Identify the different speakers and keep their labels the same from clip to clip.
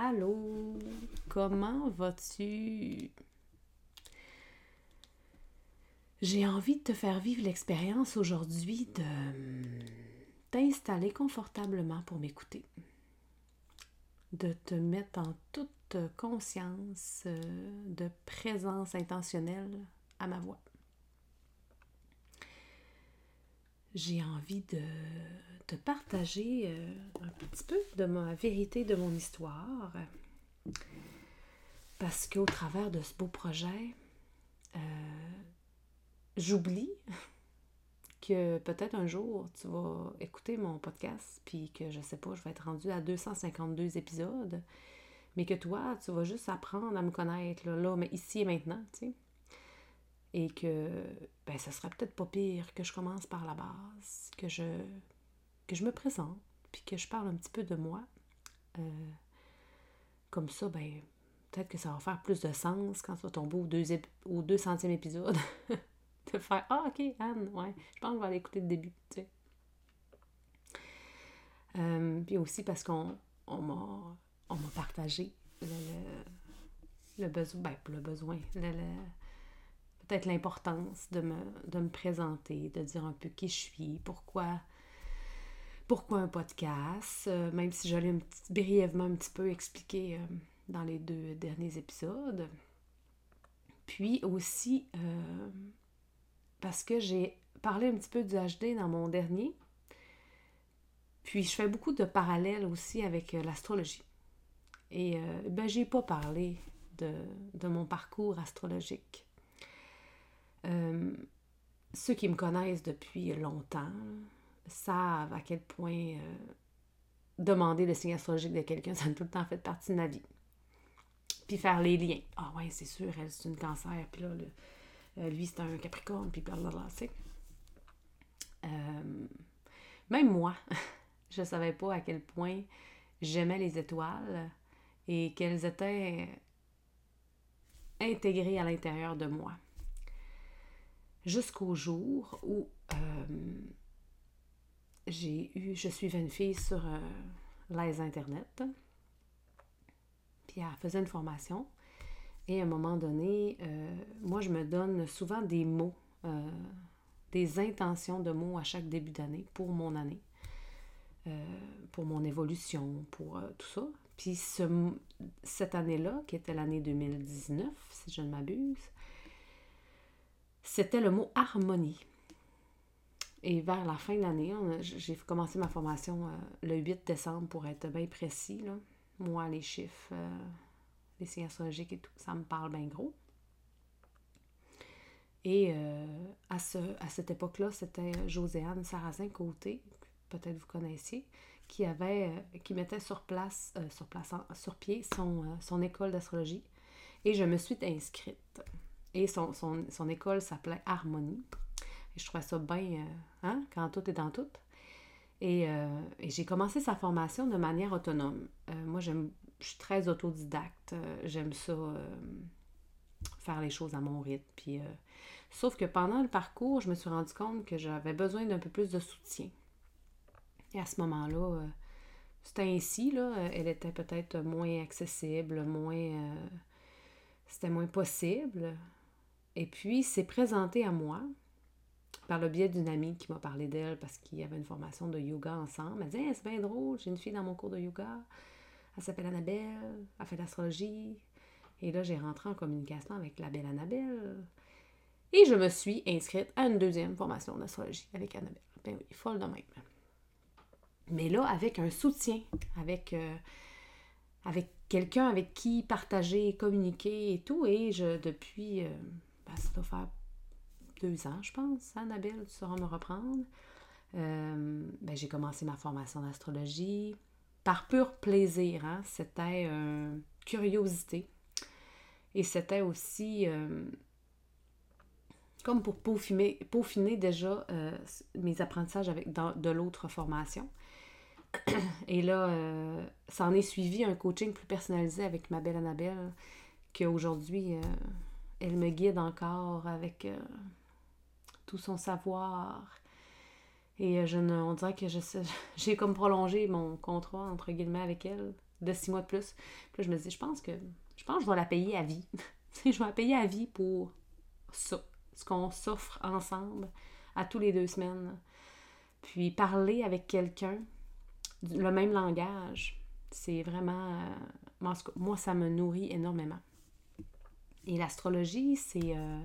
Speaker 1: Allô, comment vas-tu? J'ai envie de te faire vivre l'expérience aujourd'hui de hum, t'installer confortablement pour m'écouter, de te mettre en toute conscience euh, de présence intentionnelle à ma voix. J'ai envie de te partager euh, un petit peu de ma vérité, de mon histoire. Parce qu'au travers de ce beau projet, euh, j'oublie que peut-être un jour tu vas écouter mon podcast, puis que je sais pas, je vais être rendue à 252 épisodes, mais que toi, tu vas juste apprendre à me connaître là, mais ici et maintenant, tu sais. Et que ben ça serait peut-être pas pire que je commence par la base, que je que je me présente, puis que je parle un petit peu de moi. Euh, comme ça, ben, peut-être que ça va faire plus de sens quand tu vas tomber au, deux, 200e épisode. de faire Ah, ok, Anne, ouais, je pense qu'on va aller écouter le début, tu sais. Euh, puis aussi parce qu'on on m'a, partagé le, le, besoin, ben, le besoin, peut-être l'importance de me, de me présenter, de dire un peu qui je suis, pourquoi pourquoi un podcast, euh, même si j'allais brièvement un petit peu expliquer euh, dans les deux derniers épisodes. Puis aussi euh, parce que j'ai parlé un petit peu du HD dans mon dernier. Puis je fais beaucoup de parallèles aussi avec l'astrologie. Et ben, j'ai pas parlé de, de, mon parcours astrologique. Ceux qui me connaissent depuis longtemps, savent à quel point euh, demander le signe astrologique de quelqu'un, ça a tout le temps fait partie de ma vie. Puis faire les liens. Ah ouais, c'est sûr, elle, c'est une cancer, puis là, euh, lui, c'est un capricorne, puis blablabla, tu sais. Euh, même moi, je savais pas à quel point j'aimais les étoiles et qu'elles étaient intégrées à l'intérieur de moi. Jusqu'au jour où j'ai eu, je suivais une fille sur euh, les Internet, puis elle faisait une formation. Et à un moment donné, euh, moi, je me donne souvent des mots, euh, des intentions de mots à chaque début d'année pour mon année, pour mon évolution, pour tout ça. Puis ce, cette année-là, qui était l'année 2019, si je ne m'abuse, c'était le mot harmonie. Et vers la fin de l'année, j'ai commencé ma formation euh, le 8 décembre pour être bien précis. Là. Moi, les chiffres, euh, les signes astrologiques et tout, ça me parle bien gros. Et euh, à, ce, à cette époque-là, c'était Joséanne Sarrazin-Côté, peut-être vous connaissiez, qui avait qui mettait sur place, sur place, sur pied son, son école d'astrologie. Et je me suis inscrite. Et son, son, son école s'appelait Harmonie je trouvais ça bien, euh, hein, quand tout est dans tout. Euh, et, j'ai commencé sa formation de manière autonome. Euh, moi, j'aime, je suis très autodidacte. j'aime ça, faire les choses à mon rythme. Puis, sauf que pendant le parcours, je me suis rendu compte que j'avais besoin d'un peu plus de soutien. Et à ce moment-là, c'était ainsi, là, elle était peut-être moins accessible, moins... c'était moins possible. Et puis, c'est présenté à moi par le biais d'une amie qui m'a parlé d'elle parce qu'il y avait une formation de yoga ensemble. Elle m'a dit C'est bien drôle, j'ai une fille dans mon cours de yoga. Elle s'appelle Annabelle, elle fait l'astrologie. Et là, j'ai rentré en communication avec la belle Annabelle. Et je me suis inscrite à une deuxième formation d'astrologie avec Annabelle. Ben oui, folle de même. Mais là, avec un soutien, avec, euh, avec quelqu'un avec qui partager, communiquer et tout. Et je, depuis, euh, ça doit faire deux ans, je pense. Annabelle, tu sauras me reprendre. Euh, ben, j'ai commencé ma formation d'astrologie par pur plaisir. Hein? C'était une curiosité. Et c'était aussi euh, comme pour peaufiner, déjà euh, mes apprentissages avec de l'autre formation. Et là, ça en est suivi un coaching plus personnalisé avec ma belle Annabelle, qu'aujourd'hui, elle me guide encore avec tout son savoir. Et euh, je ne, on dirait que j'ai comme prolongé mon contrat, entre guillemets, avec elle. de six mois de plus. Puis je me dis, je pense que je pense je vais la payer à vie. je vais la payer à vie pour ça, ce qu'on s'offre ensemble à tous les deux semaines. Puis parler avec quelqu'un, le même langage, c'est vraiment... Euh, moi, ça me nourrit énormément. Et l'astrologie, c'est... Euh,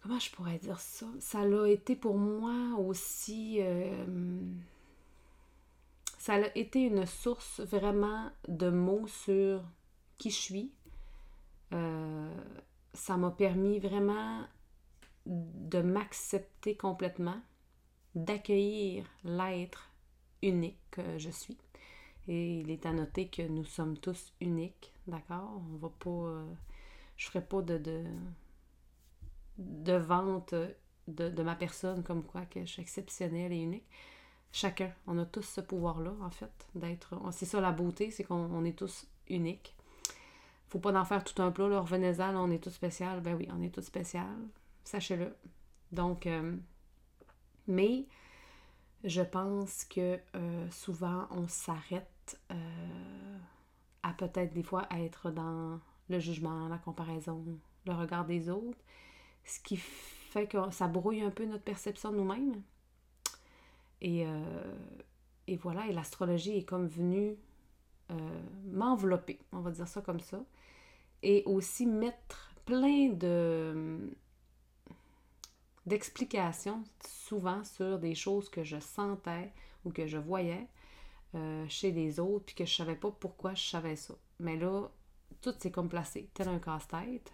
Speaker 1: comment je pourrais dire ça? Ça l'a été pour moi aussi... Euh, ça a été une source vraiment de mots sur qui je suis. ça m'a permis vraiment de m'accepter complètement, d'accueillir l'être unique que je suis. Et il est à noter que nous sommes tous uniques, d'accord? On va pas. Euh, je ferai pas de, de, vente de, ma personne comme quoi que je suis exceptionnelle et unique. Chacun, on a tous ce pouvoir-là, en fait, d'être. C'est ça la beauté, c'est qu'on est tous uniques. Faut pas en faire tout un plat, là, revenez-en, on est tous spécial. Ben oui, on est tous spécial sachez-le. Donc, euh, mais je pense que euh, souvent on s'arrête euh, à peut-être des fois être dans le jugement, la comparaison, le regard des autres, ce qui fait que ça brouille un peu notre perception de nous-mêmes. Et, et voilà, et l'astrologie est comme venue m'envelopper, on va dire ça comme ça, et aussi mettre plein de d'explications souvent sur des choses que je sentais ou que je voyais euh, chez les autres, puis que je savais pas pourquoi je savais ça. Mais là, tout s'est comme placé, tel un casse-tête.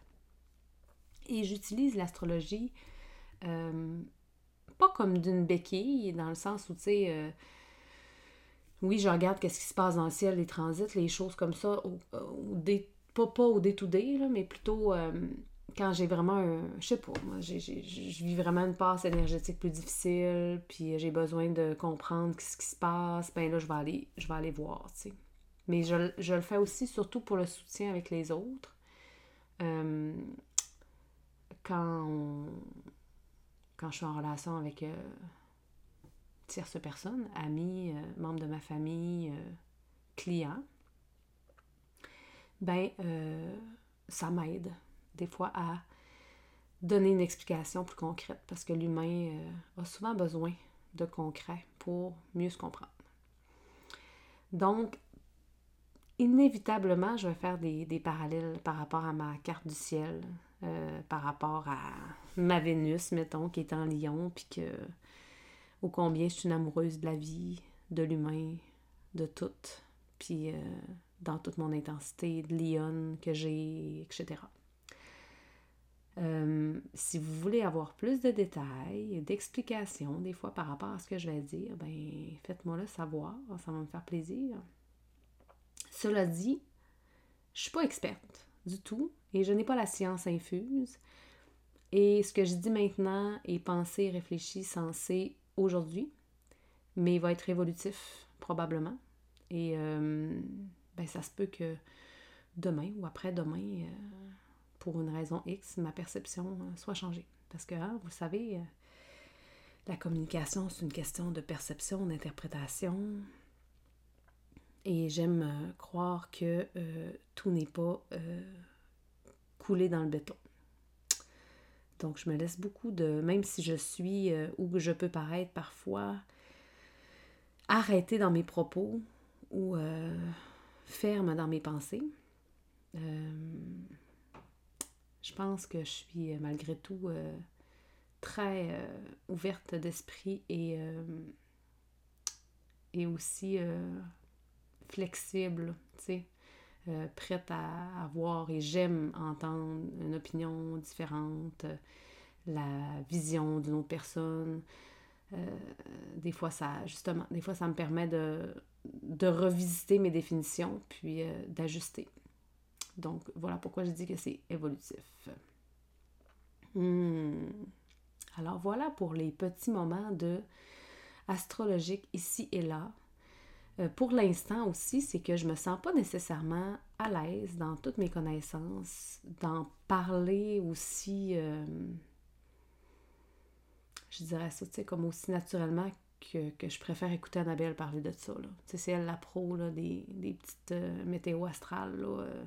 Speaker 1: Et j'utilise l'astrologie euh, pas comme d'une béquille, dans le sens où, tu sais, euh, oui, je regarde qu'est-ce qui se passe dans le ciel, les transits, les choses comme ça, pas, pas au day-to-day, mais plutôt quand j'ai vraiment un. Je sais pas, moi, je vis vraiment une passe énergétique plus difficile, puis j'ai besoin de comprendre ce qui se passe, ben là, je vais aller, je vais aller voir, tu sais. Mais je, je, le fais aussi surtout pour le soutien avec les autres. Euh, quand, quand je suis en relation avec euh, tierces personnes, amis, euh, membres de ma famille, euh, clients, ben ça m'aide des fois à donner une explication plus concrète parce que l'humain euh, a souvent besoin de concret pour mieux se comprendre. Donc, inévitablement, je vais faire des, parallèles par rapport à ma carte du ciel, euh, par rapport à ma Vénus, mettons, qui est en lion, puis que ô combien je suis une amoureuse de la vie, de l'humain, de tout, puis euh, dans toute mon intensité, de lionne que j'ai, etc. Euh, si vous voulez avoir plus de détails, d'explications, des fois par rapport à ce que je vais dire, ben faites-moi le savoir, ça va me faire plaisir. Cela dit, je suis pas experte du tout et je n'ai pas la science infuse. Et ce que je dis maintenant est pensé, réfléchi, sensé aujourd'hui, mais il va être évolutif probablement. Et euh, ben, ça se peut que demain ou après-demain, euh, pour une raison X, ma perception euh, soit changée. Parce que, hein, vous savez, euh, la communication, c'est une question de perception, d'interprétation. Et j'aime euh, croire que tout n'est pas coulé dans le béton. Donc, je me laisse beaucoup de, même si je suis, ou que je peux paraître parfois arrêtée dans mes propos ou ferme dans mes pensées, je pense que je suis euh, malgré tout euh, très euh, ouverte d'esprit et, et aussi flexible, tu sais, prête à avoir et j'aime entendre une opinion différente, la vision d'une autre personne. des fois, ça, justement, des fois, ça me permet de, de revisiter mes définitions puis d'ajuster. Donc, voilà pourquoi je dis que c'est évolutif. Hmm. Alors, voilà pour les petits moments de astrologique ici et là. Euh, pour l'instant aussi, c'est que je me sens pas nécessairement à l'aise dans toutes mes connaissances, d'en parler aussi, euh, je dirais ça, tu sais, comme aussi naturellement que, je préfère écouter Annabelle parler de ça. C'est elle la pro là, des, petites euh, météo astrales. Euh.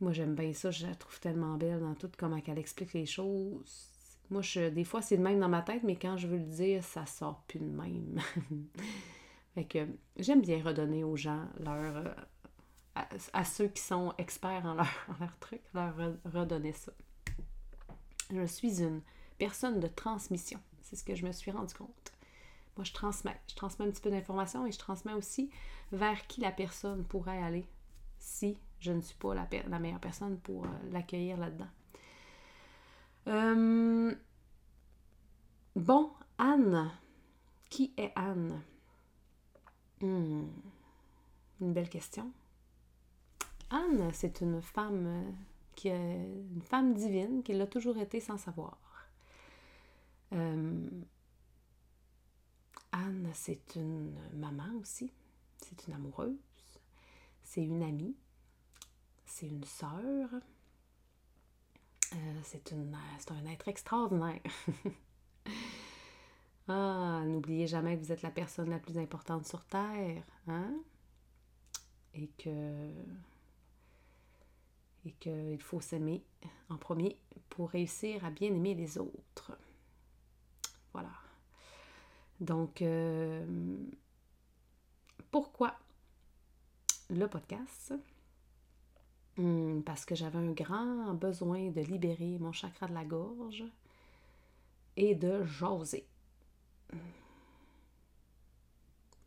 Speaker 1: Moi, j'aime bien ça. Je la trouve tellement belle dans tout comment elle explique les choses. Moi, je, des fois, c'est de même dans ma tête, mais quand je veux le dire, ça sort plus de même. fait que j'aime bien redonner aux gens leur. Euh, à, ceux qui sont experts en leur, en leur truc, leur redonner ça. Je suis une personne de transmission. C'est ce que je me suis rendu compte. Moi, je transmets. Je transmets un petit peu d'informations et je transmets aussi vers qui la personne pourrait aller si je ne suis pas la, meilleure personne pour euh, l'accueillir là-dedans. Euh, bon, Anne. Qui est Anne? Hmm, une belle question. Anne, c'est une femme euh, qui est une femme divine qui l'a toujours été sans savoir. Anne, c'est une maman aussi, c'est une amoureuse, c'est une amie, c'est une sœur, euh, c'est un être extraordinaire. ah, n'oubliez jamais que vous êtes la personne la plus importante sur Terre, hein? Et que et qu'il faut s'aimer en premier pour réussir à bien aimer les autres. Voilà. Donc, euh, pourquoi le podcast? Hmm, parce que j'avais un grand besoin de libérer mon chakra de la gorge et de jaser.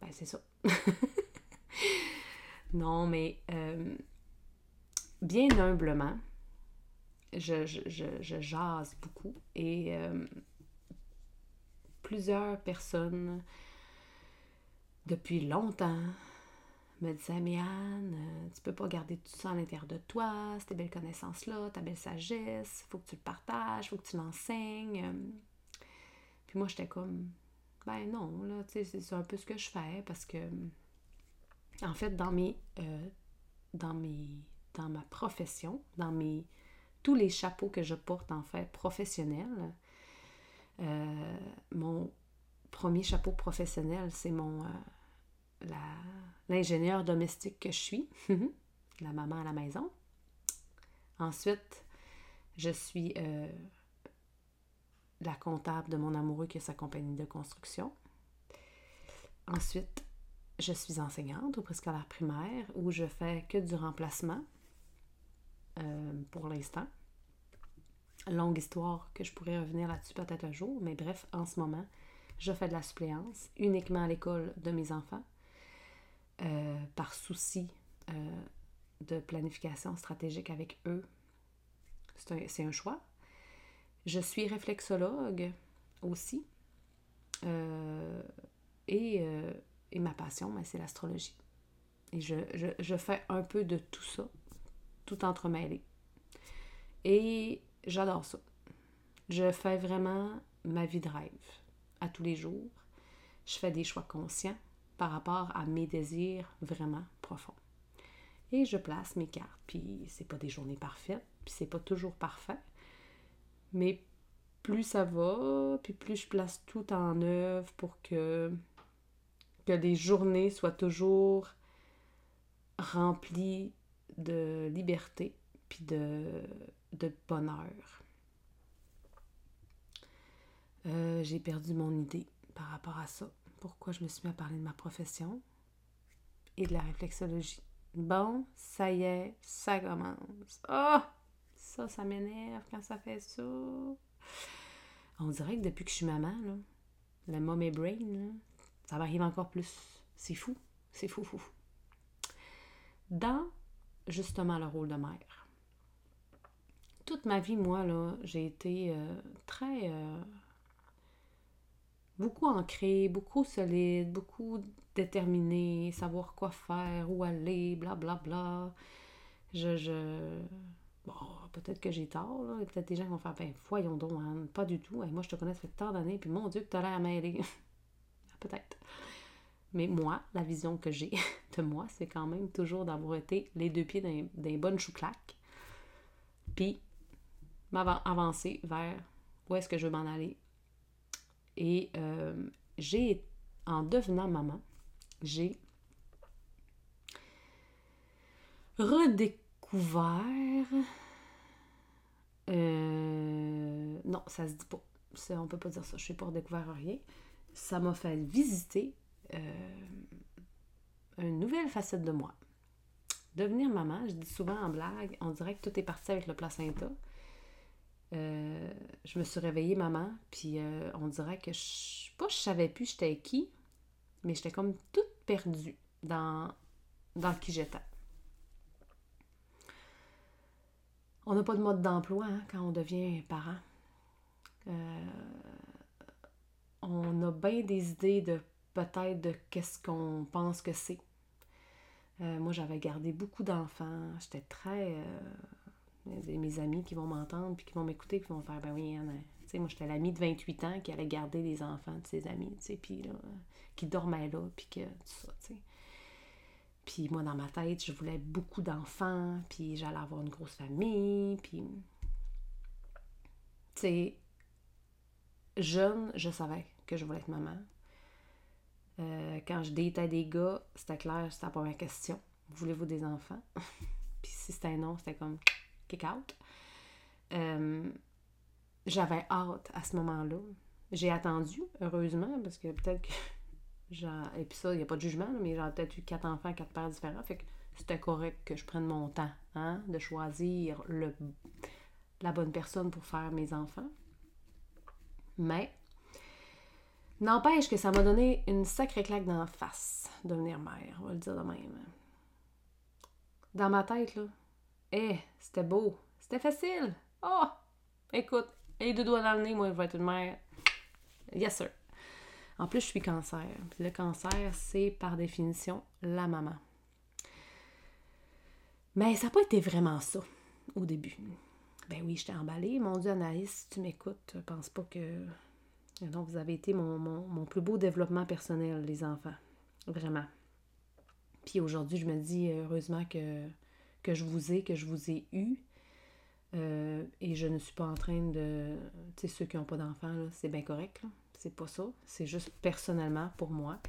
Speaker 1: Ben, c'est ça. non, mais euh, bien humblement, je, je, jase beaucoup et euh, plusieurs personnes depuis longtemps me disaient Mais Anne, euh, tu peux pas garder tout ça à l'intérieur de toi, ces belles connaissances-là, ta belle sagesse, faut que tu le partages, faut que tu l'enseignes. Puis moi, j'étais comme Ben non, là, tu sais, c'est un peu ce que je fais parce que, en fait, dans mes. Euh, dans mes. dans ma profession, dans mes. tous les chapeaux que je porte, en fait, professionnels, euh, mon premier chapeau professionnel, c'est mon l'ingénieur domestique que je suis, la maman à la maison. Ensuite, je suis euh, la comptable de mon amoureux qui a sa compagnie de construction. Ensuite, je suis enseignante au préscolaire primaire où je fais que du remplacement pour l'instant longue histoire que je pourrais revenir là-dessus peut-être un jour, mais bref, en ce moment, je fais de la suppléance uniquement à l'école de mes enfants euh, par souci euh, de planification stratégique avec eux. C'est un, choix. Je suis réflexologue aussi. Euh, et, ma passion, ben, c'est l'astrologie. Et je, je, fais un peu de tout ça, tout entremêlé. Et J'adore ça. Je fais vraiment ma vie de rêve à tous les jours. Je fais des choix conscients par rapport à mes désirs vraiment profonds. Et je place mes cartes. Puis c'est pas des journées parfaites, puis c'est pas toujours parfait. Mais plus ça va, puis plus je place tout en œuvre pour que, que les journées soient toujours remplies de liberté, puis de, bonheur. Euh, j'ai perdu mon idée par rapport à ça. Pourquoi je me suis mis à parler de ma profession et de la réflexologie. Bon, ça y est, ça commence. Oh! Ça, ça m'énerve quand ça fait ça. On dirait que depuis que je suis maman, là, le mommy brain, là, ça m'arrive encore plus. C'est fou. C'est fou, fou, fou. Dans, justement, le rôle de mère, toute ma vie, moi, là, j'ai été euh, très. Euh, beaucoup ancrée, beaucoup solide, beaucoup déterminée, savoir quoi faire, où aller, blablabla. Bla, bla. Je. je... Bon, peut-être que j'ai tort, là. Peut-être des gens vont faire, ben, voyons donc, hein, pas du tout. moi, je te connais, ça tant d'années, puis mon Dieu, que t'as l'air mêlée. peut-être. Mais moi, la vision que j'ai de moi, c'est quand même toujours d'avoir été les deux pieds d'un bon chouclaques. Puis avancer vers où est-ce que je veux m'en aller. Et euh, j'ai, en devenant maman, j'ai redécouvert. Euh, non, ça se dit pas. On peut pas dire ça. Je suis pas redécouvert rien. Ça m'a fait visiter euh, une nouvelle facette de moi. Devenir maman, je dis souvent en blague, on dirait que tout est parti avec le placenta. Euh, je me suis réveillée maman, puis on dirait que je, pas je savais plus j'étais qui, mais j'étais comme toute perdue dans, dans qui j'étais. On n'a pas de mode d'emploi hein, quand on devient parent. Euh, on a bien des idées de peut-être de qu'est-ce qu'on pense que c'est. Euh, moi, j'avais gardé beaucoup d'enfants. J'étais très. Mes amis qui vont m'entendre puis qui vont m'écouter, qui vont faire Ben oui, Anne, tu sais, moi, j'étais l'amie de 28 ans qui allait garder les enfants de ses amis, tu sais, puis là, qui dormait là, puis que tout ça, tu sais. Puis moi, dans ma tête, je voulais beaucoup d'enfants, puis j'allais avoir une grosse famille, puis... Tu sais, jeune, je savais que je voulais être maman. Euh, quand je datais des gars, c'était clair, c'était la première question. Voulez-vous des enfants? puis si c'était non, c'était comme kick out. Euh, j'avais hâte à ce moment-là. J'ai attendu, heureusement, parce que peut-être que Genre, et puis ça, il n'y a pas de jugement, mais j'ai peut-être eu quatre enfants, quatre pères différents. Fait que c'était correct que je prenne mon temps, hein, de choisir le, la bonne personne pour faire mes enfants. Mais, n'empêche que ça m'a donné une sacrée claque dans la face, devenir mère, on va le dire de même. Dans ma tête, là, eh, c'était beau, c'était facile. Oh, écoute, les deux doigts dans le nez, moi, je vais être une mère. Yes, sir. En plus, je suis cancer. le cancer, c'est par définition la maman. Mais ça n'a pas été vraiment ça au début. Ben oui, j'étais emballée. Mon Dieu, Anaïs, si tu m'écoutes, je pense pas que. Non, vous avez été mon, plus beau développement personnel, les enfants. Vraiment. Puis aujourd'hui, je me dis heureusement que, que je vous ai, que je vous ai eu. Euh, et je ne suis pas en train de. Tu sais, ceux qui n'ont pas d'enfants, c'est bien correct. C'est pas ça. C'est juste personnellement pour moi.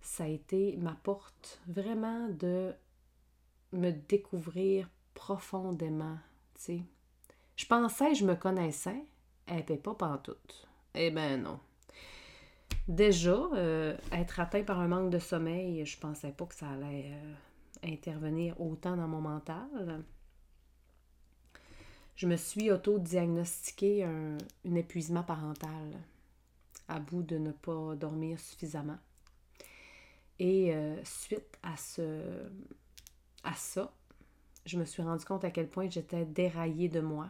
Speaker 1: Ça a été ma porte vraiment de me découvrir profondément. sais. Je pensais je me connaissais, elle n'était pas pantoute. Eh ben non. Déjà, euh, être atteint par un manque de sommeil, je pensais pas que ça allait euh, intervenir autant dans mon mental. Je me suis auto-diagnostiqué un, épuisement parental à bout de ne pas dormir suffisamment. Et euh, suite à, ce, à ça, je me suis rendu compte à quel point j'étais déraillée de moi,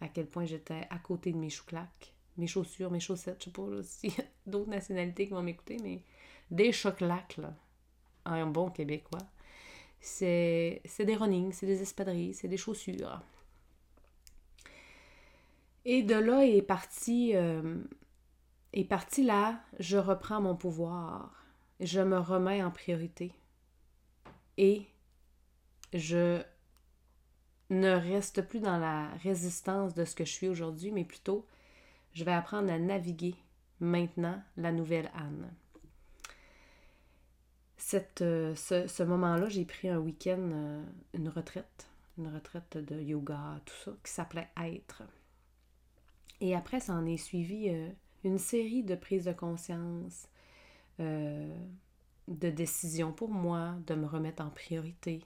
Speaker 1: à quel point j'étais à côté de mes chouclaques, mes chaussures, mes chaussettes, je sais pas s'il y a d'autres nationalités qui vont m'écouter, mais des choclacs, là, un bon québécois. C'est des runnings, c'est des espadrilles, c'est des chaussures. Et de là est parti euh, parti là, je reprends mon pouvoir. Je me remets en priorité. Et je ne reste plus dans la résistance de ce que je suis aujourd'hui, mais plutôt, je vais apprendre à naviguer maintenant la nouvelle Anne. Cette, euh, ce, moment-là, j'ai pris un week-end, euh, une retraite, une retraite de yoga, tout ça, qui s'appelait Être. Et après, ça en est suivi euh, une série de prises de conscience, de décisions pour moi, de me remettre en priorité,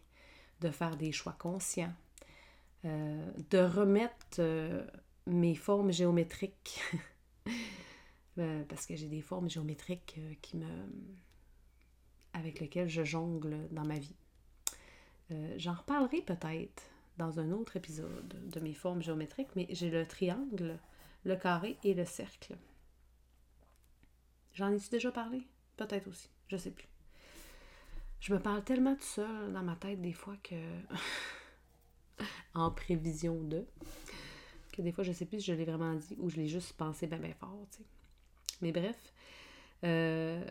Speaker 1: de faire des choix conscients, de remettre mes formes géométriques, parce que j'ai des formes géométriques qui me avec lesquelles je jongle dans ma vie. J'en reparlerai peut-être dans un autre épisode de mes formes géométriques, mais j'ai le triangle, le carré et le cercle. J'en ai-tu déjà parlé? Peut-être aussi. Je sais plus. Je me parle tellement tout seul dans ma tête des fois que. en prévision de. que des fois je sais plus si je l'ai vraiment dit ou je l'ai juste pensé bien, bien fort, tu sais. Mais bref. Euh,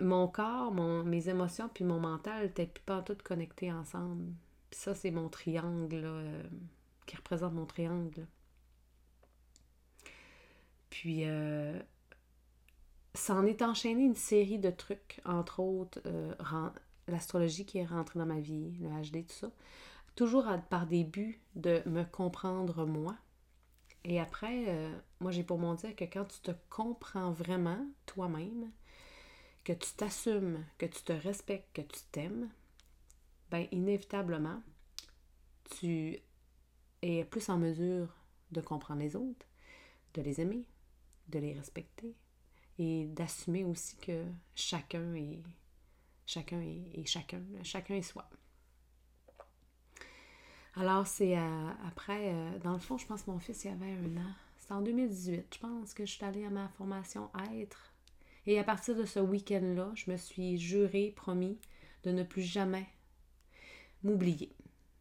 Speaker 1: mon corps, mon, mes émotions puis mon mental n'étaient pas toutes connectés ensemble. Puis ça, c'est mon triangle euh, qui représente mon triangle. Puis euh, ça en est enchaîné une série de trucs, entre autres euh, l'astrologie qui est rentrée dans ma vie, le HD, tout ça. Toujours par des buts de me comprendre moi. Et après, moi j'ai pour mon dire que quand tu te comprends vraiment toi-même, que tu t'assumes, que tu te respectes, que tu t'aimes, ben inévitablement, tu es plus en mesure de comprendre les autres, de les aimer, de les respecter et d'assumer aussi que chacun est chacun est, chacun, chacun est soi. Alors c'est euh, après, euh, dans le fond, je pense que mon fils il avait un an. C'est en 2018, je pense que je suis allée à ma formation être. Et à partir de ce week-end-là, je me suis juré, promis, de ne plus jamais m'oublier,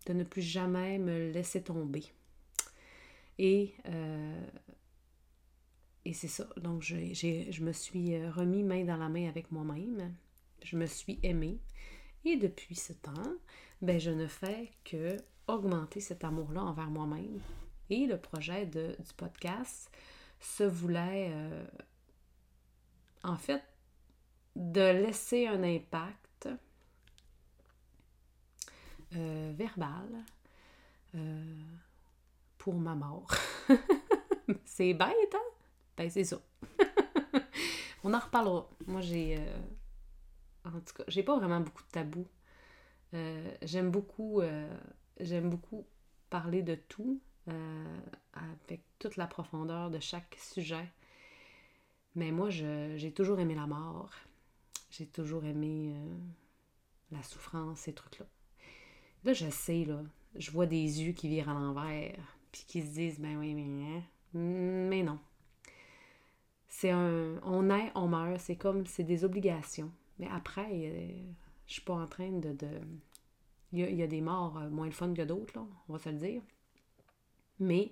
Speaker 1: de ne plus jamais me laisser tomber. Et, euh, et c'est ça. Donc, je me suis euh, remis main dans la main avec moi-même. Je me suis aimée. Et depuis ce temps, ben, je ne fais que augmenter cet amour-là envers moi-même. Et le projet de, du podcast se voulait, euh, en fait, de laisser un impact verbal pour ma mort. c'est bête, hein? Ben, c'est ça. On en reparlera. Moi, j'ai. Euh, en tout cas, j'ai pas vraiment beaucoup de tabous. Euh, j'aime beaucoup. Euh, j'aime beaucoup parler de tout avec toute la profondeur de chaque sujet. Mais moi, j'ai toujours aimé la mort. J'ai toujours aimé la souffrance, ces trucs-là. Là, je sais, là, je vois des yeux qui virent à l'envers puis qui se disent, ben oui, mais, hein, mais non. C'est un, on est, on meurt, c'est comme, c'est des obligations. Mais après, je suis pas en train de, de il, y a, des morts euh, moins le fun que d'autres, là, on va se le dire. Mais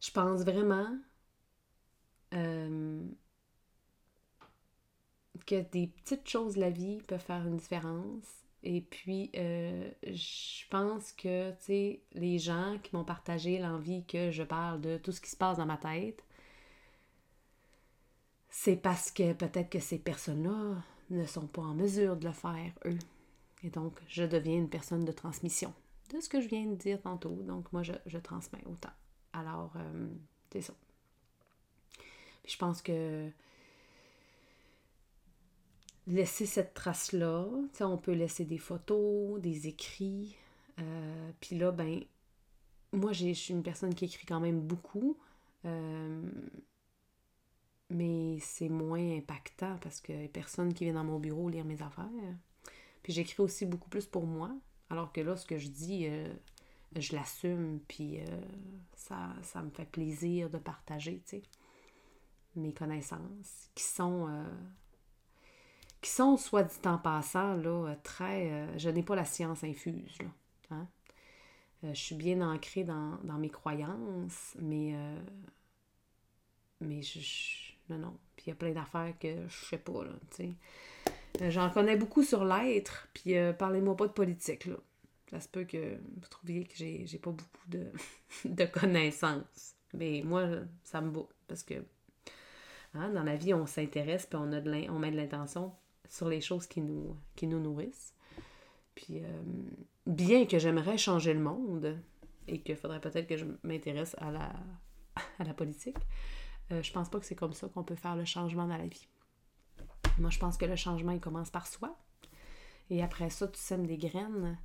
Speaker 1: je pense vraiment euh, que des petites choses de la vie peuvent faire une différence. Et puis, euh, je pense que, tu les gens qui m'ont partagé l'envie que je parle de tout ce qui se passe dans ma tête, c'est parce que peut-être que ces personnes-là ne sont pas en mesure de le faire, eux. Et donc, je deviens une personne de transmission de ce que je viens de dire tantôt. Donc, moi, je, transmets autant. Alors, euh, c'est ça. Puis je pense que laisser cette trace-là. On peut laisser des photos, des écrits. Euh, puis là, ben, moi, je suis une personne qui écrit quand même beaucoup. Euh, mais c'est moins impactant parce que personne qui vient dans mon bureau lire mes affaires. Puis j'écris aussi beaucoup plus pour moi. Alors que là, ce que je dis, euh, je l'assume, puis ça, ça me fait plaisir de partager, tu sais, mes connaissances qui sont qui sont, soit dit en passant, là, très. Euh, je n'ai pas la science infuse, là. Hein. Euh, je suis bien ancrée dans, mes croyances, mais. Euh, mais je, Non, non. Puis il y a plein d'affaires que je sais pas, là. J'en connais beaucoup sur l'être, puis parlez-moi pas de politique, là. Ça se peut que vous trouviez que j'ai, pas beaucoup de, de connaissances. Mais moi, ça me va, parce que hein, dans la vie, on s'intéresse, puis on, a de met de l'intention sur les choses qui nous, qui nous nourrissent. Puis, euh, bien que j'aimerais changer le monde et qu'il faudrait peut-être que je m'intéresse à la, à la politique, euh, je pense pas que c'est comme ça qu'on peut faire le changement dans la vie. Moi, je pense que le changement, il commence par soi. Et après ça, tu sèmes des graines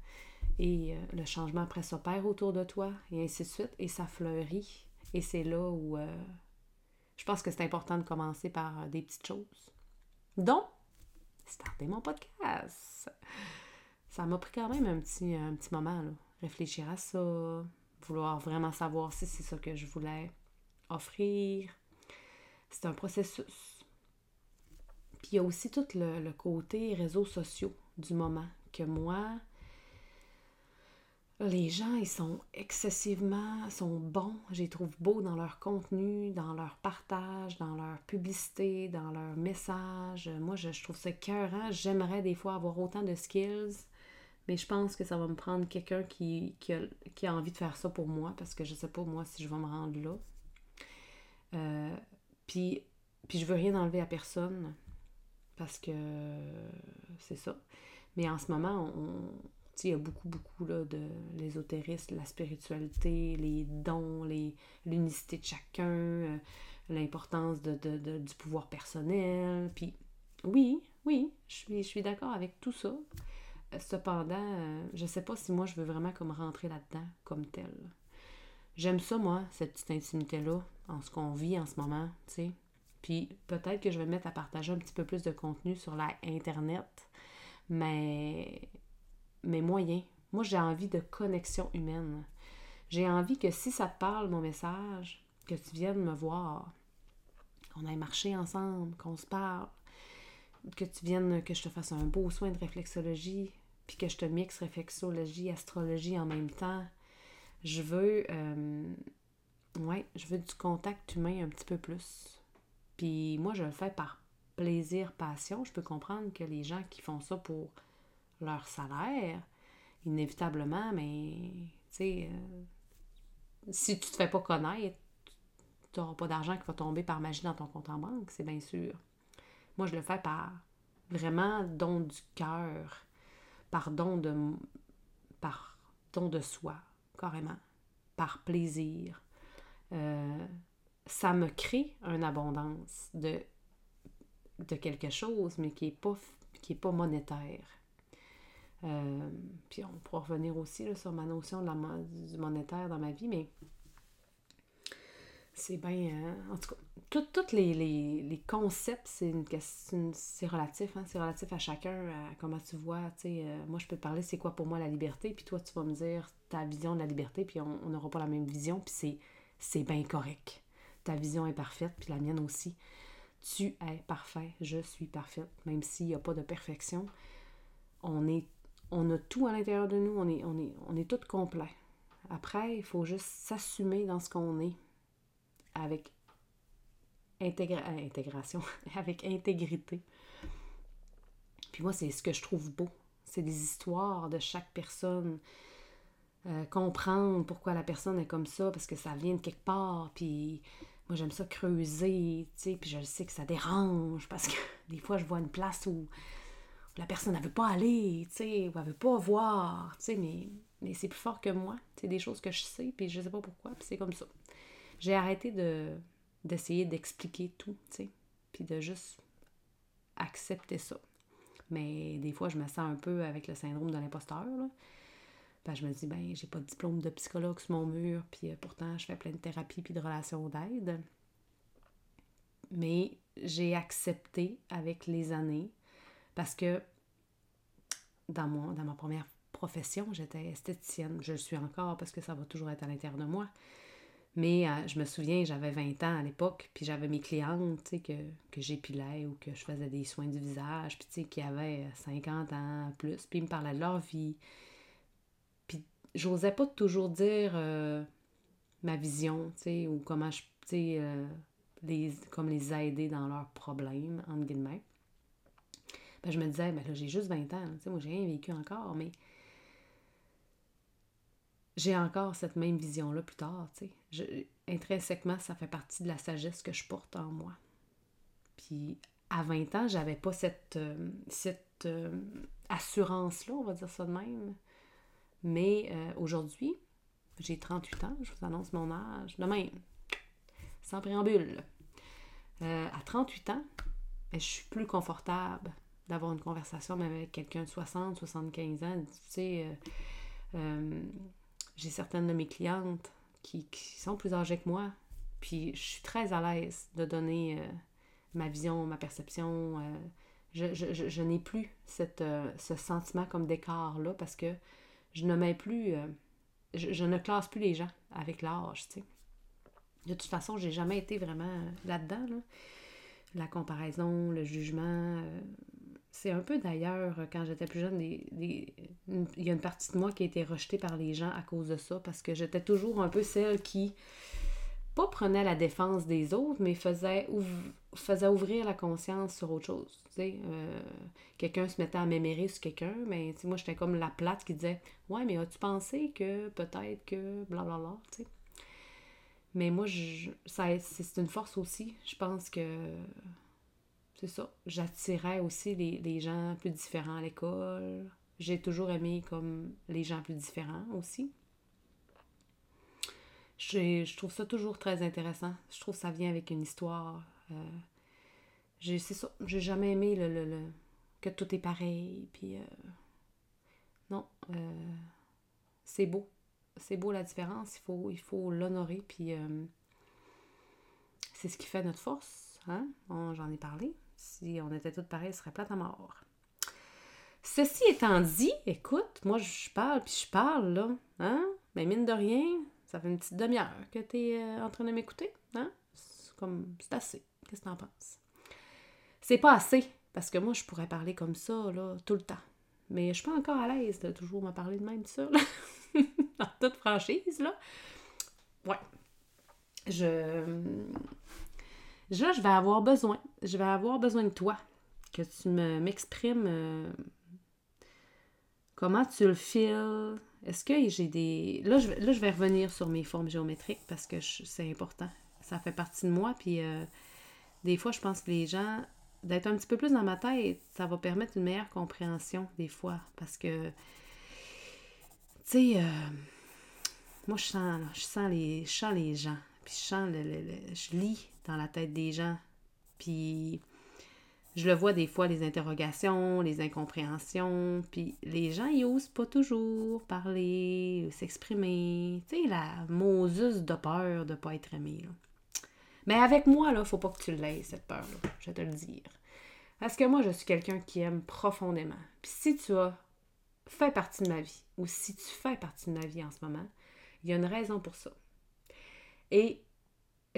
Speaker 1: et euh, le changement après s'opère autour de toi et ainsi de suite. Et ça fleurit. Et c'est là où je pense que c'est important de commencer par des petites choses. Donc, starter mon podcast. Ça m'a pris quand même un petit, un petit moment, là. Réfléchir à ça, vouloir vraiment savoir si c'est ça que je voulais offrir. C'est un processus. Puis il y a aussi tout le, le côté réseaux sociaux du moment que moi, les gens, ils sont excessivement, bons, je les trouve beaux dans leur contenu, dans leur partage, dans leur publicité, dans leur message. Moi, je, trouve ça écœurant. J'aimerais des fois avoir autant de skills, mais je pense que ça va me prendre quelqu'un qui, qui, a, envie de faire ça pour moi, parce que je sais pas, moi, si je vais me rendre là. Euh, Puis, puis je veux rien enlever à personne parce que c'est ça. Mais en ce moment, on, il y a beaucoup, beaucoup là, de l'ésotérisme, la spiritualité, les dons, l'unicité de chacun, euh, l'importance de, du pouvoir personnel. Puis oui, oui, je suis, je suis d'accord avec tout ça. Cependant, euh, je sais pas si moi je veux vraiment comme rentrer là-dedans comme tel. J'aime ça, moi, cette petite intimité-là, en ce qu'on vit en ce moment, tu sais. Puis peut-être que je vais me mettre à partager un petit peu plus de contenu sur la Internet, mais, mais moyen. Moi, j'ai envie de connexion humaine. J'ai envie que si ça te parle, mon message, que tu viennes me voir, qu'on aille marcher ensemble, qu'on se parle, que tu viennes, que je te fasse un beau soin de réflexologie, puis que je te mixe réflexologie, astrologie en même temps. Je veux, euh, ouais, je veux du contact humain un petit peu plus. Puis moi, je le fais par plaisir, passion. Je peux comprendre que les gens qui font ça pour leur salaire, inévitablement, mais tu sais, euh, si tu te fais pas connaître, tu n'auras pas d'argent qui va tomber par magie dans ton compte en banque, c'est bien sûr. Moi, je le fais par vraiment don du cœur, par don de, par don de soi, carrément, par plaisir. Euh, ça me crée une abondance de, de quelque chose, mais qui n'est pas, pas monétaire. Euh, puis on pourra revenir aussi là, sur ma notion de la, du monétaire dans ma vie, mais c'est bien. Euh, en tout cas, tous les, les, concepts, c'est une question. C'est relatif, hein? c'est relatif à chacun, à comment tu vois. Euh, moi, je peux te parler, c'est quoi pour moi la liberté, puis toi, tu vas me dire ta vision de la liberté, puis on n'aura pas la même vision, puis c'est bien correct. Ta vision est parfaite, puis la mienne aussi. Tu es parfait, je suis parfaite, même s'il n'y a pas de perfection. On est on a tout à l'intérieur de nous, on est, tout complet. Après, il faut juste s'assumer dans ce qu'on est avec euh, intégration, avec intégrité. Puis moi, c'est ce que je trouve beau. C'est des histoires de chaque personne. Euh, comprendre pourquoi la personne est comme ça, parce que ça vient de quelque part. Puis moi, j'aime ça creuser, tu sais. Puis je sais que ça dérange, parce que des fois, je vois une place où la personne ne veut pas aller, tu sais, ou elle veut pas voir, tu sais, mais, mais c'est plus fort que moi. C'est des choses que je sais, puis je sais pas pourquoi, puis c'est comme ça j'ai arrêté de d'essayer d'expliquer tout, tu sais, puis de juste accepter ça. Mais des fois, je me sens un peu avec le syndrome de l'imposteur, là. Ben, je me dis, ben, j'ai pas de diplôme de psychologue sur mon mur, puis euh, pourtant, je fais plein de thérapie puis de relations d'aide. Mais j'ai accepté avec les années, parce que dans, mon, dans ma première profession, j'étais esthéticienne. Je le suis encore parce que ça va toujours être à l'intérieur de moi. Mais euh, je me souviens, j'avais 20 ans à l'époque, puis j'avais mes clientes, que, que j'épilais ou que je faisais des soins du visage, puis qui avaient 50 ans plus, puis ils me parlaient de leur vie. Puis j'osais pas toujours dire euh, ma vision, ou comment je, euh, les, comme les aider dans leurs problèmes, entre guillemets. Je me disais, ben là, j'ai juste 20 ans, tu sais, moi, j'ai rien vécu encore, mais j'ai encore cette même vision-là plus tard. Intrinsèquement, ça fait partie de la sagesse que je porte en moi. Puis à 20 ans, j'avais pas cette, euh, cette euh, assurance-là, on va dire ça de même. Mais euh, aujourd'hui, j'ai 38 ans, je vous annonce mon âge, de même, sans préambule. à 38 ans, ben, je suis plus confortable d'avoir une conversation même avec quelqu'un de 60, 75 ans. Tu sais, j'ai certaines de mes clientes qui, sont plus âgées que moi, puis je suis très à l'aise de donner euh, ma vision, ma perception. Euh, je, n'ai plus cette, euh, ce sentiment comme d'écart-là parce que je ne mets plus. Je, ne classe plus les gens avec l'âge, tu sais. De toute façon, j'ai jamais été vraiment là-dedans. La comparaison, le jugement, c'est un peu d'ailleurs, quand j'étais plus jeune, il y a une partie de moi qui a été rejetée par les gens à cause de ça, parce que j'étais toujours un peu celle qui, pas prenait la défense des autres, mais faisait, ouvrir la conscience sur autre chose. Euh, quelqu'un se mettait à m'émérer sur quelqu'un, mais moi j'étais comme la plate qui disait Ouais, mais as-tu pensé que peut-être que blablabla, tu sais. Mais moi, je, c'est une force aussi. Je pense que c'est ça. J'attirais aussi les, les, gens plus différents à l'école. J'ai toujours aimé comme les gens plus différents aussi. Je trouve ça toujours très intéressant. Je trouve que ça vient avec une histoire. Euh, c'est ça. J'ai jamais aimé le, le, que tout est pareil. Puis, euh, non. Euh, c'est beau. C'est beau la différence. Il faut il faut l'honorer. Puis, c'est ce qui fait notre force. Hein? J'en ai parlé. Si on était tous pareils, ce serait plate à mort. Ceci étant dit, écoute, moi je parle, puis je parle, là. Hein? Mais mine de rien, ça fait une petite demi-heure que tu es euh, en train de m'écouter. Hein? C'est comme, c'est assez. Qu'est-ce que t'en penses? C'est pas assez, parce que moi, je pourrais parler comme ça, là, tout le temps. Mais je suis pas encore à l'aise de toujours me parler de même ça, là. en toute franchise, là. Ouais. Je... Là, je vais avoir besoin. Je vais avoir besoin de toi. Que tu me, m'exprimes euh, comment tu le files, est-ce que j'ai des. Là je, là, je vais revenir sur mes formes géométriques parce que c'est important. Ça fait partie de moi. Puis euh, des fois, je pense que les gens, d'être un petit peu plus dans ma tête, ça va permettre une meilleure compréhension des fois. Parce que, tu sais, euh, moi, je sens, je sens, les, je sens les gens. Puis je sens, le, je lis dans la tête des gens. Puis je le vois des fois, les interrogations, les incompréhensions, puis les gens, ils osent pas toujours parler, s'exprimer. Tu sais, la Moses de peur de pas être aimé. Mais avec moi, là, faut pas que tu l'aies, cette peur-là, je vais te le dire. Parce que moi, je suis quelqu'un qui aime profondément. Puis si tu as fait partie de ma vie, ou si tu fais partie de ma vie en ce moment, il y a une raison pour ça. Et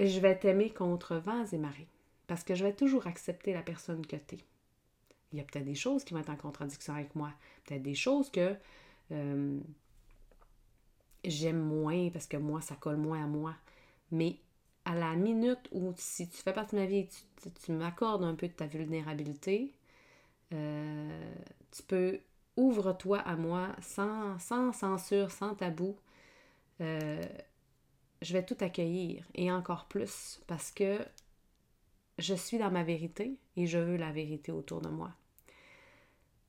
Speaker 1: je vais t'aimer contre vents et marées. Parce que je vais toujours accepter la personne que tu es. Il y a peut-être des choses qui vont être en contradiction avec moi. Peut-être des choses que euh, j'aime moins parce que moi, ça colle moins à moi. Mais à la minute où, si tu fais partie de ma vie et tu, tu, m'accordes un peu de ta vulnérabilité, euh, tu peux ouvre-toi à moi sans, sans censure, sans tabou. Euh, je vais tout accueillir et encore plus parce que je suis dans ma vérité et je veux la vérité autour de moi.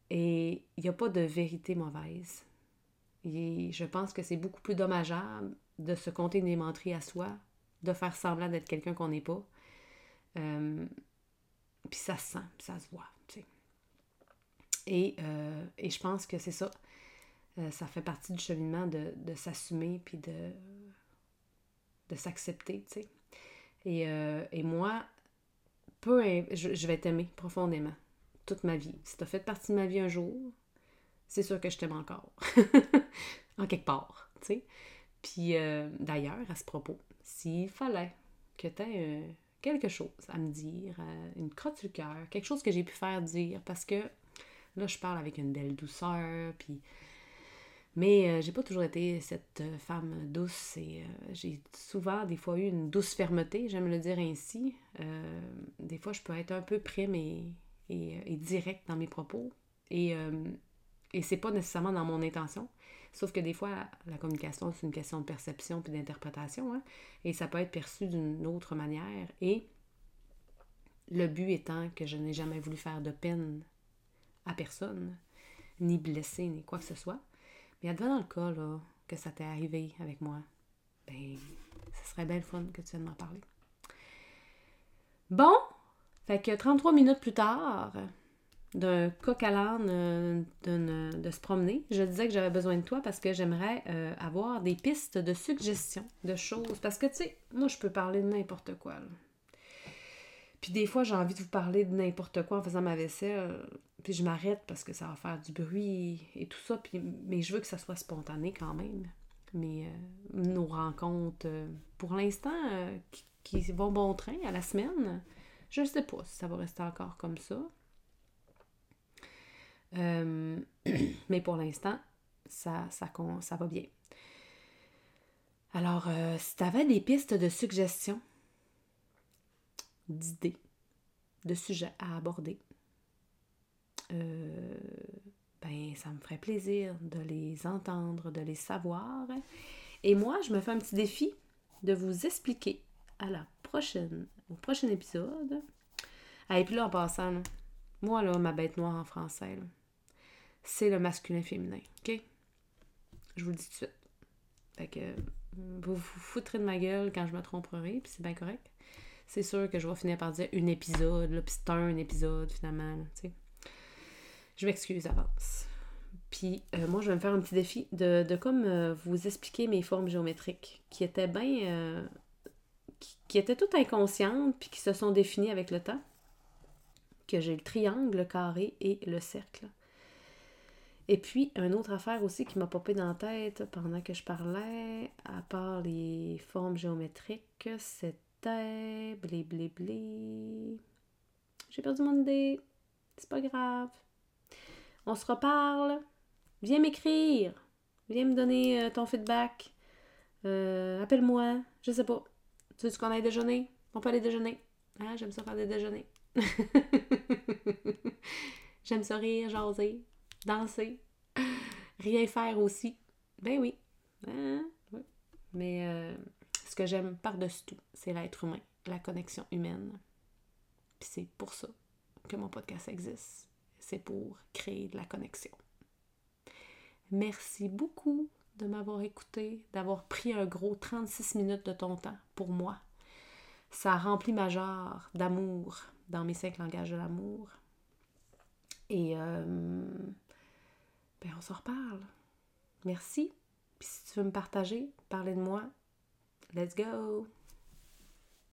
Speaker 1: Et il n'y a pas de vérité mauvaise. Et je pense que c'est beaucoup plus dommageable de se compter une aimanterie à soi, de faire semblant d'être quelqu'un qu'on n'est pas. Euh, puis ça se sent, ça se voit. Et, euh, et je pense que c'est ça. Euh, ça fait partie du cheminement de, de s'assumer puis de, de s'accepter. Et, et moi, peu, je, vais t'aimer profondément toute ma vie. Si tu as fait partie de ma vie un jour, c'est sûr que je t'aime encore. en quelque part, tu sais. Puis euh, d'ailleurs, à ce propos, s'il fallait que tu aies euh, quelque chose à me dire, euh, une crotte sur le cœur, quelque chose que j'ai pu faire dire, parce que là, je parle avec une belle douceur, puis mais euh, j'ai pas toujours été cette euh, femme douce et euh, j'ai souvent des fois eu une douce fermeté, j'aime le dire ainsi. des fois, je peux être un peu prime et, et, direct dans mes propos. Et, et c'est pas nécessairement dans mon intention. Sauf que des fois, la communication, c'est une question de perception puis d'interprétation. Hein, et ça peut être perçu d'une autre manière. Et le but étant que je n'ai jamais voulu faire de peine à personne, ni blesser, ni quoi que ce soit. Mais advenant le cas là, que ça t'est arrivé avec moi, ben, ce serait belle fun que tu viennes m'en parler. Bon, fait que 33 minutes plus tard, d'un coq à l'âne euh, de se promener, je disais que j'avais besoin de toi parce que j'aimerais euh, avoir des pistes de suggestions de choses. Parce que, tu sais, moi, je peux parler de n'importe quoi. Puis des fois, j'ai envie de vous parler de n'importe quoi en faisant ma vaisselle. Puis je m'arrête parce que ça va faire du bruit et tout ça. Puis, mais je veux que ça soit spontané quand même. Mais euh, nos rencontres, euh, pour l'instant, euh, qui, vont bon train à la semaine, je ne sais pas si ça va rester encore comme ça. mais pour l'instant, ça, ça, va bien. Alors, si tu avais des pistes de suggestions, d'idées, de sujets à aborder, euh, ben, ça me ferait plaisir de les entendre, de les savoir. Et moi, je me fais un petit défi de vous expliquer à la prochaine, au prochain épisode. Ah, et puis là, en passant, moi, là, ma bête noire en français, c'est le masculin féminin, OK? Je vous le dis tout de suite. Que vous vous foutrez de ma gueule quand je me tromperai, puis c'est bien correct. C'est sûr que je vais finir par dire un épisode, puis c'est un épisode finalement. Je m'excuse avance. Puis euh, moi, je vais me faire un petit défi de, de comme euh, vous expliquer mes formes géométriques qui étaient bien. Euh, qui, qui, étaient toutes inconscientes puis qui se sont définies avec le temps. Que j'ai le triangle, le carré et le cercle. Et puis, une autre affaire aussi qui m'a popé dans la tête pendant que je parlais, à part les formes géométriques, c'était. J'ai perdu mon idée. C'est pas grave. On se reparle. Viens m'écrire. Viens me donner euh, ton feedback. Euh, appelle-moi. Je sais pas. Tu veux qu'on aille déjeuner? On peut aller déjeuner. Ah, j'aime ça faire des déjeuners. j'aime ça rire, jaser danser, rien faire aussi. Ben oui. Hein? Mais euh, ce que j'aime par-dessus tout, c'est l'être humain, la connexion humaine. Puis c'est pour ça que mon podcast existe. C'est pour créer de la connexion. Merci beaucoup de m'avoir écouté, d'avoir pris un gros 36 minutes de ton temps pour moi. Ça a rempli ma jarre d'amour dans mes cinq langages de l'amour. Et euh, ben on s'en reparle. Merci. Puis si tu veux me partager, parler de moi, let's go!